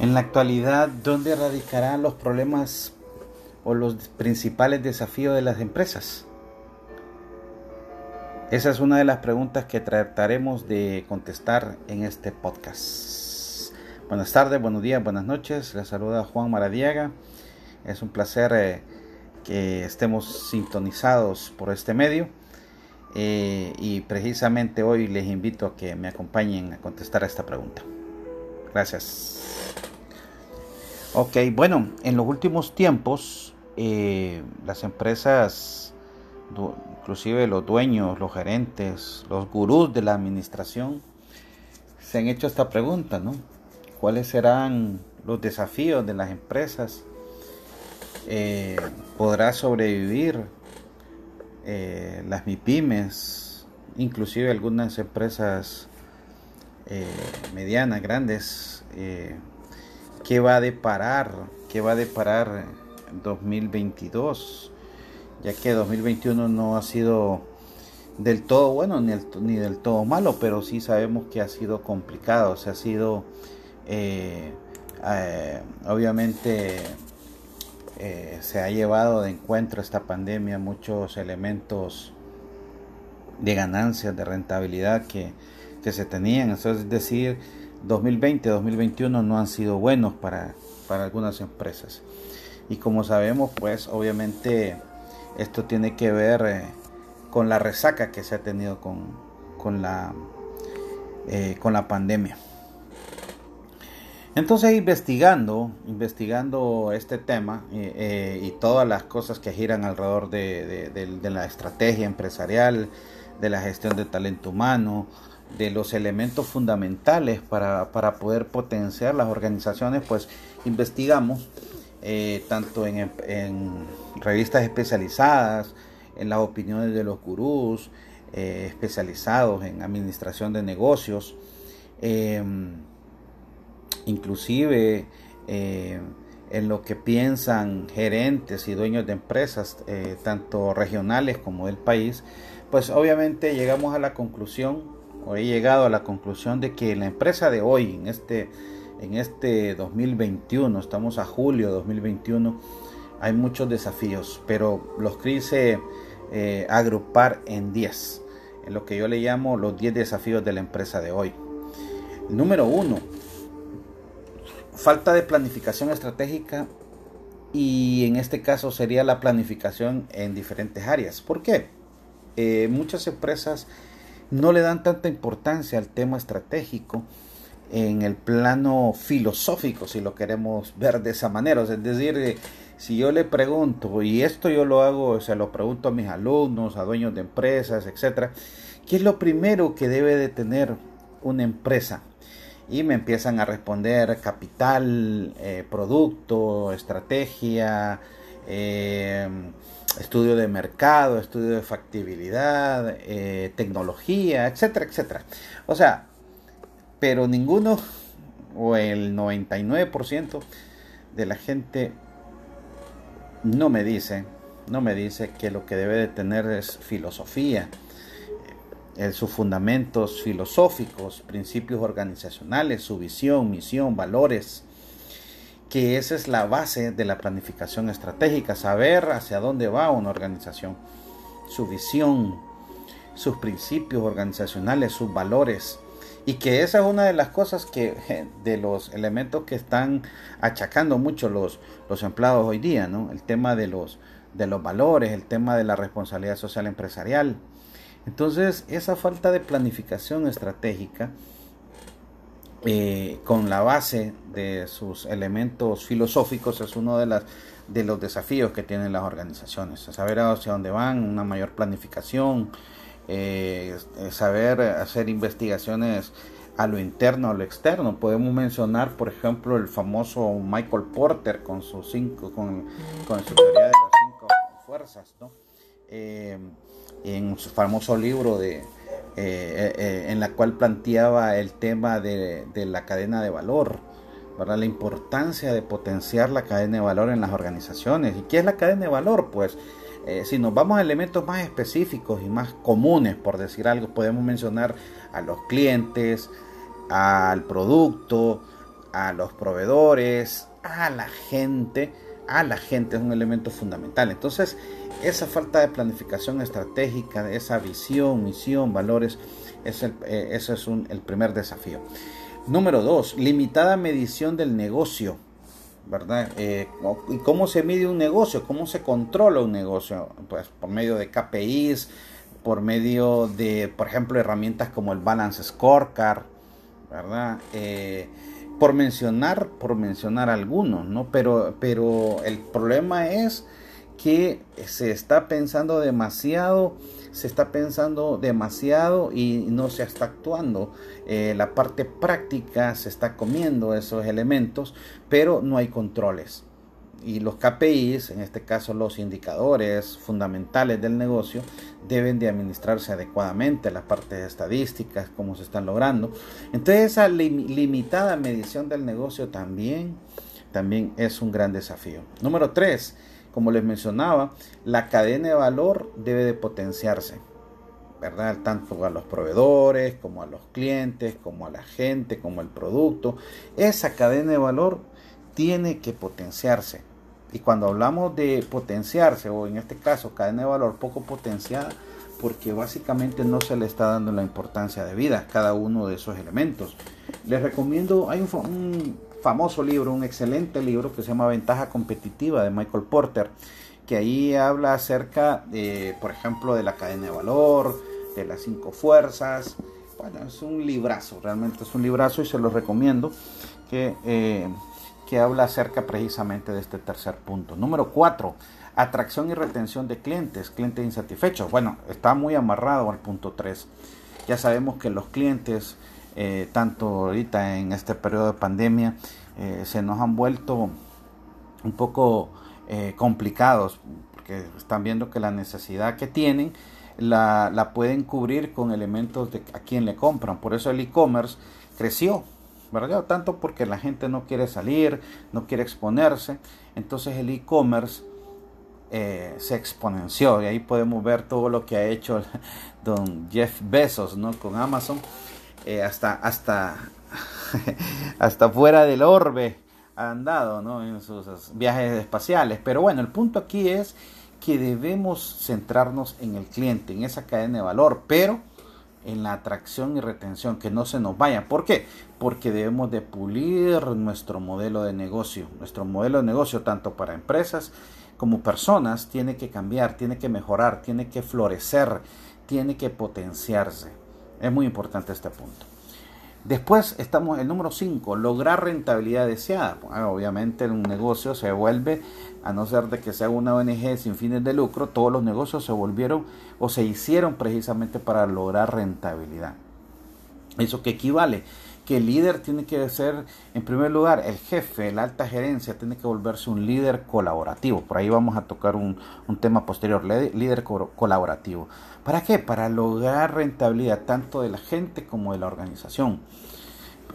En la actualidad, ¿dónde radicarán los problemas o los principales desafíos de las empresas? Esa es una de las preguntas que trataremos de contestar en este podcast. Buenas tardes, buenos días, buenas noches. Les saluda Juan Maradiaga. Es un placer eh, que estemos sintonizados por este medio. Eh, y precisamente hoy les invito a que me acompañen a contestar a esta pregunta. Gracias. Ok, bueno, en los últimos tiempos eh, las empresas, inclusive los dueños, los gerentes, los gurús de la administración, se han hecho esta pregunta, ¿no? ¿Cuáles serán los desafíos de las empresas? Eh, ¿Podrá sobrevivir eh, las MIPIMES, inclusive algunas empresas medianas, grandes? Qué va a deparar, qué va a deparar 2022, ya que 2021 no ha sido del todo bueno ni, del todo malo, pero sí sabemos que ha sido complicado, se ha sido eh, eh, obviamente eh, se ha llevado de encuentro esta pandemia muchos elementos de ganancias, de rentabilidad que, que se tenían, eso es decir, 2020 2021 no han sido buenos para, algunas empresas. Y como sabemos, pues obviamente esto tiene que ver eh, con la resaca que se ha tenido con, la, eh, con la pandemia. Entonces investigando, investigando este tema eh, y todas las cosas que giran alrededor de, de, la estrategia empresarial, de la gestión de talento humano, de los elementos fundamentales para, poder potenciar las organizaciones, pues investigamos eh, tanto en, revistas especializadas, en las opiniones de los gurús, eh, especializados en administración de negocios, em, inclusive eh, en lo que piensan gerentes y dueños de empresas, tanto regionales como del país, pues obviamente llegamos a la conclusión he llegado a la conclusión de que la empresa de hoy, en este, en este 2021, estamos a julio de 2021, hay muchos desafíos, pero los quise eh, agrupar en 10, en lo que yo le llamo los 10 desafíos de la empresa de hoy. Número 1, falta de planificación estratégica y en este caso sería la planificación en diferentes áreas. ¿Por qué? Eh, muchas empresas no le dan tanta importancia al tema estratégico en el plano filosófico, si lo queremos ver de esa manera. es decir, eh, si yo le pregunto, y esto yo lo hago, se lo pregunto a mis alumnos, a dueños de empresas, etcétera, ¿qué es lo primero que debe de tener una empresa? Y me empiezan a responder capital, eh, producto, estrategia, eh, estudio de mercado, estudio de factibilidad, eh, tecnología, etcétera, etcétera. O sea, pero ninguno o el 99% de la gente no me dice, no me dice que lo que debe de tener es filosofía, eh, sus fundamentos filosóficos, principios organizacionales, su visión, misión, valores, que esa es la base de la planificación estratégica, saber hacia dónde va una organización, su visión, sus principios organizacionales, sus valores. Y que esa es una de las cosas que, de los elementos que están achacando mucho los, los empleados hoy día, ¿no? El tema de los, de los valores, el tema de la responsabilidad social empresarial. Entonces, esa falta de planificación estratégica eh, con la base de sus elementos filosóficos es uno de, las, de los desafíos que tienen las organizaciones, saber hacia dónde van, una mayor planificación, eh, saber hacer investigaciones a lo interno, a lo externo. Podemos mencionar, por ejemplo, el famoso Michael Porter con, sus cinco, con, con su teoría de las cinco fuerzas, ¿no? Eh, en su famoso libro de eh, eh, en la cual planteaba el tema de, la cadena de valor, la importancia de potenciar la cadena de valor en las organizaciones. ¿Y qué es la cadena de valor? Pues eh, si nos vamos a elementos más específicos y más comunes, por decir algo, podemos mencionar a los clientes, al producto, a los proveedores, a la gente, a la gente es un elemento fundamental. Entonces, esa falta de planificación estratégica, esa visión, misión, valores, es eh, ese es el primer desafío. Número dos, limitada medición del negocio. ¿Verdad? Eh, ¿Y cómo se mide un negocio? ¿Cómo se controla un negocio? Pues por medio de KPIs, por medio de, por ejemplo, herramientas como el Balance Scorecard, ¿verdad? Eh, por mencionar, por mencionar algunos, ¿no? Pero, pero el problema es que se está pensando demasiado, se está pensando demasiado y no se está actuando. Eh, la parte práctica se está comiendo esos elementos, pero no hay controles y los KPIs, en este caso los indicadores fundamentales del negocio, deben de administrarse adecuadamente, las partes estadísticas, cómo se están logrando. Entonces esa limitada medición del negocio también, también es un gran desafío. Número tres, como les mencionaba, la cadena de valor debe de potenciarse. ¿verdad? Tanto a los proveedores, como a los clientes, como a la gente, como al producto. Esa cadena de valor tiene que potenciarse. Y cuando hablamos de potenciarse, o en este caso cadena de valor poco potenciada, porque básicamente no se le está dando la importancia de vida a cada uno de esos elementos. Les recomiendo, hay un, famoso libro, un excelente libro que se llama Ventaja Competitiva de Michael Porter, que ahí habla acerca, de, por ejemplo, de la cadena de valor, de las cinco fuerzas. Bueno, es un librazo, realmente es un librazo y se lo recomiendo que eh, que habla acerca precisamente de este tercer punto. Número cuatro, atracción y retención de clientes, clientes insatisfechos. Bueno, está muy amarrado al punto 3. Ya sabemos que los clientes, eh, tanto ahorita en este periodo de pandemia, eh, se nos han vuelto un poco eh, complicados, porque están viendo que la necesidad que tienen la, pueden cubrir con elementos de a quien le compran. Por eso el e-commerce creció ¿verdad? Tanto porque la gente no quiere salir, no quiere exponerse, entonces el e-commerce se exponenció y ahí podemos ver todo lo que ha hecho don Jeff Bezos, ¿no? Con Amazon, eh, hasta, hasta, hasta fuera del orbe ha andado, ¿no? En sus viajes espaciales. Pero bueno, el punto aquí es que debemos centrarnos en el cliente, en esa cadena de valor, pero en la atracción y retención, que no se nos vaya. ¿Por qué? Porque debemos de pulir nuestro modelo de negocio. Nuestro modelo de negocio, tanto para empresas como personas, tiene que cambiar, tiene que mejorar, tiene que florecer, tiene que potenciarse. Es muy importante este punto. Después estamos el número 5, lograr rentabilidad deseada. obviamente un negocio se vuelve, a no ser de que sea una ONG sin fines de lucro, todos los negocios se volvieron o se hicieron precisamente para lograr rentabilidad. ¿Eso que equivale? Que el líder tiene que ser, en primer lugar, el jefe, la alta gerencia, tiene que volverse un líder colaborativo. Por ahí vamos a tocar un, un tema posterior, líder colaborativo. ¿Para qué? Para lograr rentabilidad tanto de la gente como de la organización.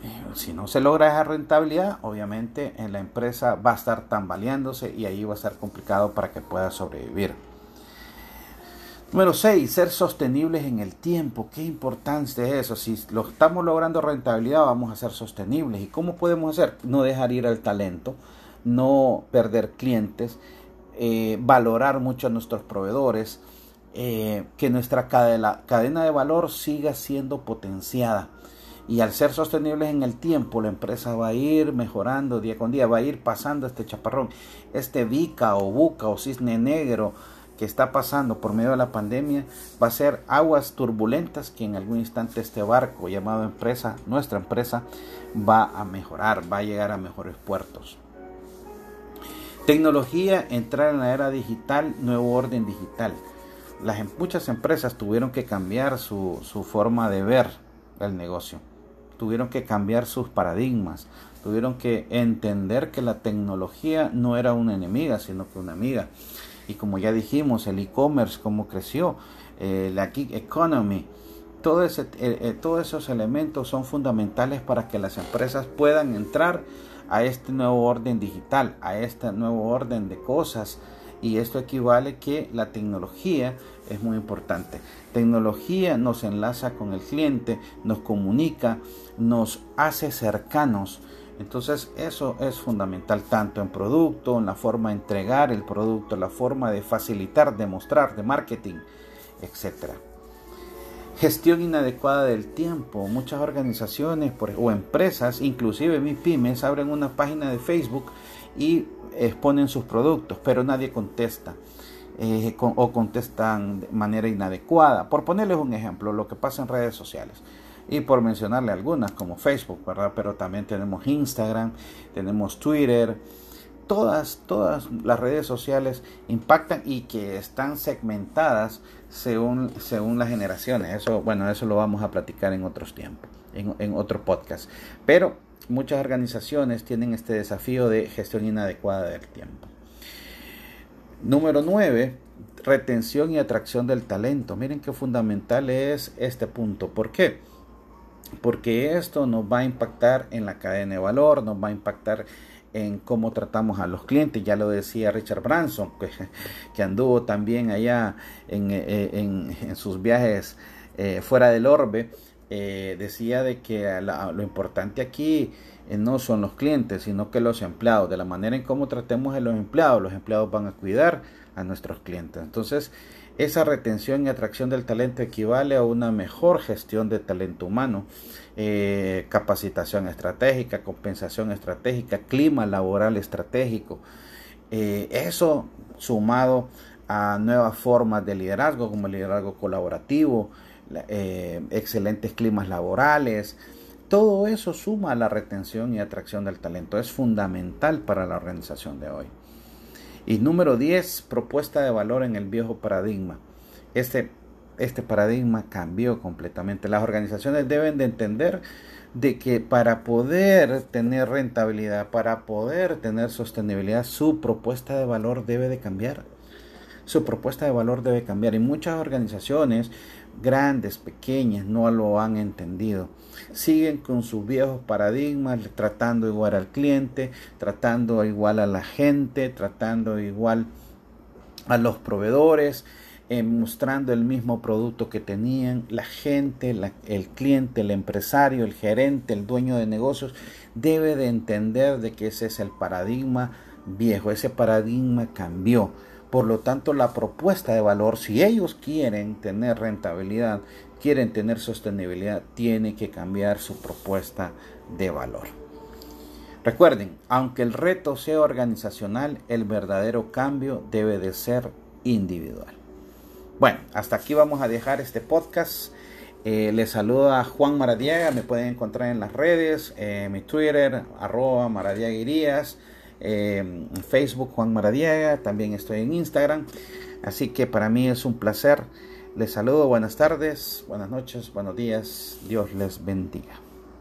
Eh, si no se logra esa rentabilidad, obviamente en la empresa va a estar tambaleándose y ahí va a ser complicado para que pueda sobrevivir. Número 6, ser sostenibles en el tiempo. Qué importante es eso. Si lo estamos logrando rentabilidad, vamos a ser sostenibles. ¿Y cómo podemos hacer? No dejar ir al talento, no perder clientes, eh, valorar mucho a nuestros proveedores, eh, que nuestra cadena de valor siga siendo potenciada. Y al ser sostenibles en el tiempo, la empresa va a ir mejorando día con día, va a ir pasando este chaparrón, este bica o buca o cisne negro que está pasando por medio de la pandemia, va a ser aguas turbulentas que en algún instante este barco llamado empresa, nuestra empresa, va a mejorar, va a llegar a mejores puertos. Tecnología, entrar en la era digital, nuevo orden digital las, em, muchas empresas tuvieron que cambiar su, su forma de ver el negocio, tuvieron que cambiar sus paradigmas, tuvieron que entender que la tecnología no era una enemiga, sino que una amiga. Y como ya dijimos, el e-commerce, cómo creció, eh, la gig economy, eh, eh, todos esos elementos son fundamentales para que las empresas puedan entrar a este nuevo orden digital, a este nuevo orden de cosas, y esto equivale que la tecnología es muy importante. Tecnología nos enlaza con el cliente, nos comunica, nos hace cercanos Entonces eso es fundamental tanto en producto, en la forma de entregar el producto, la forma de facilitar, de mostrar, de marketing, etc. Gestión inadecuada del tiempo. Muchas organizaciones o empresas, inclusive mis pymes, abren una página de Facebook y exponen sus productos, pero nadie contesta. Eh, o contestan de manera inadecuada. Por ponerles un ejemplo, lo que pasa en redes sociales y por mencionarle algunas como Facebook, ¿verdad? Pero también tenemos Instagram, tenemos Twitter, todas, todas las redes sociales impactan y que están segmentadas según, según las generaciones. Eso, bueno, eso lo vamos a platicar en otros tiempos, en, en otro podcast. Pero muchas organizaciones tienen este desafío de gestión inadecuada del tiempo. Número 9, retención y atracción del talento. Miren qué fundamental es este punto. ¿Por qué? Porque esto nos va a impactar en la cadena de valor, nos va a impactar en cómo tratamos a los clientes. Ya lo decía Richard Branson, que, anduvo también allá en, eh, sus viajes eh, fuera del orbe. Eh, decía de que lo importante aquí no son los clientes, sino que los empleados. De la manera en cómo tratemos a los empleados, los empleados van a cuidar a nuestros clientes. Entonces, esa retención y atracción del talento equivale a una mejor gestión de talento humano, eh, capacitación estratégica, compensación estratégica, clima laboral estratégico. Eh, eso sumado a nuevas formas de liderazgo como el liderazgo colaborativo, eh, excelentes climas laborales, todo eso suma a la retención y atracción del talento. Es fundamental para la organización de hoy. Y número 10, propuesta de valor en el viejo paradigma. Este, este paradigma cambió completamente. Las organizaciones deben de entender de que para poder tener rentabilidad, para poder tener sostenibilidad, su propuesta de valor debe de cambiar. Su propuesta de valor debe cambiar. Y muchas organizaciones grandes, pequeñas, no lo han entendido. Siguen con sus viejos paradigmas, tratando igual al cliente, tratando igual a la gente, tratando igual a los proveedores, eh, mostrando el mismo producto que tenían. La gente, el cliente, el empresario, el gerente, el dueño de negocios, debe de entender de que ese es el paradigma viejo, ese paradigma cambió por lo tanto, la propuesta de valor, si ellos quieren tener rentabilidad, quieren tener sostenibilidad, tiene que cambiar su propuesta de valor. Recuerden, aunque el reto sea organizacional, el verdadero cambio debe de ser individual. Bueno, hasta aquí vamos a dejar este podcast. Eh, les saluda Juan Maradiaga, me pueden encontrar en las redes, eh, mi Twitter, arroba Facebook Juan Maradiaga, también estoy en Instagram. Así que para mí es un placer. Les saludo, buenas tardes, buenas noches, buenos días. Dios les bendiga.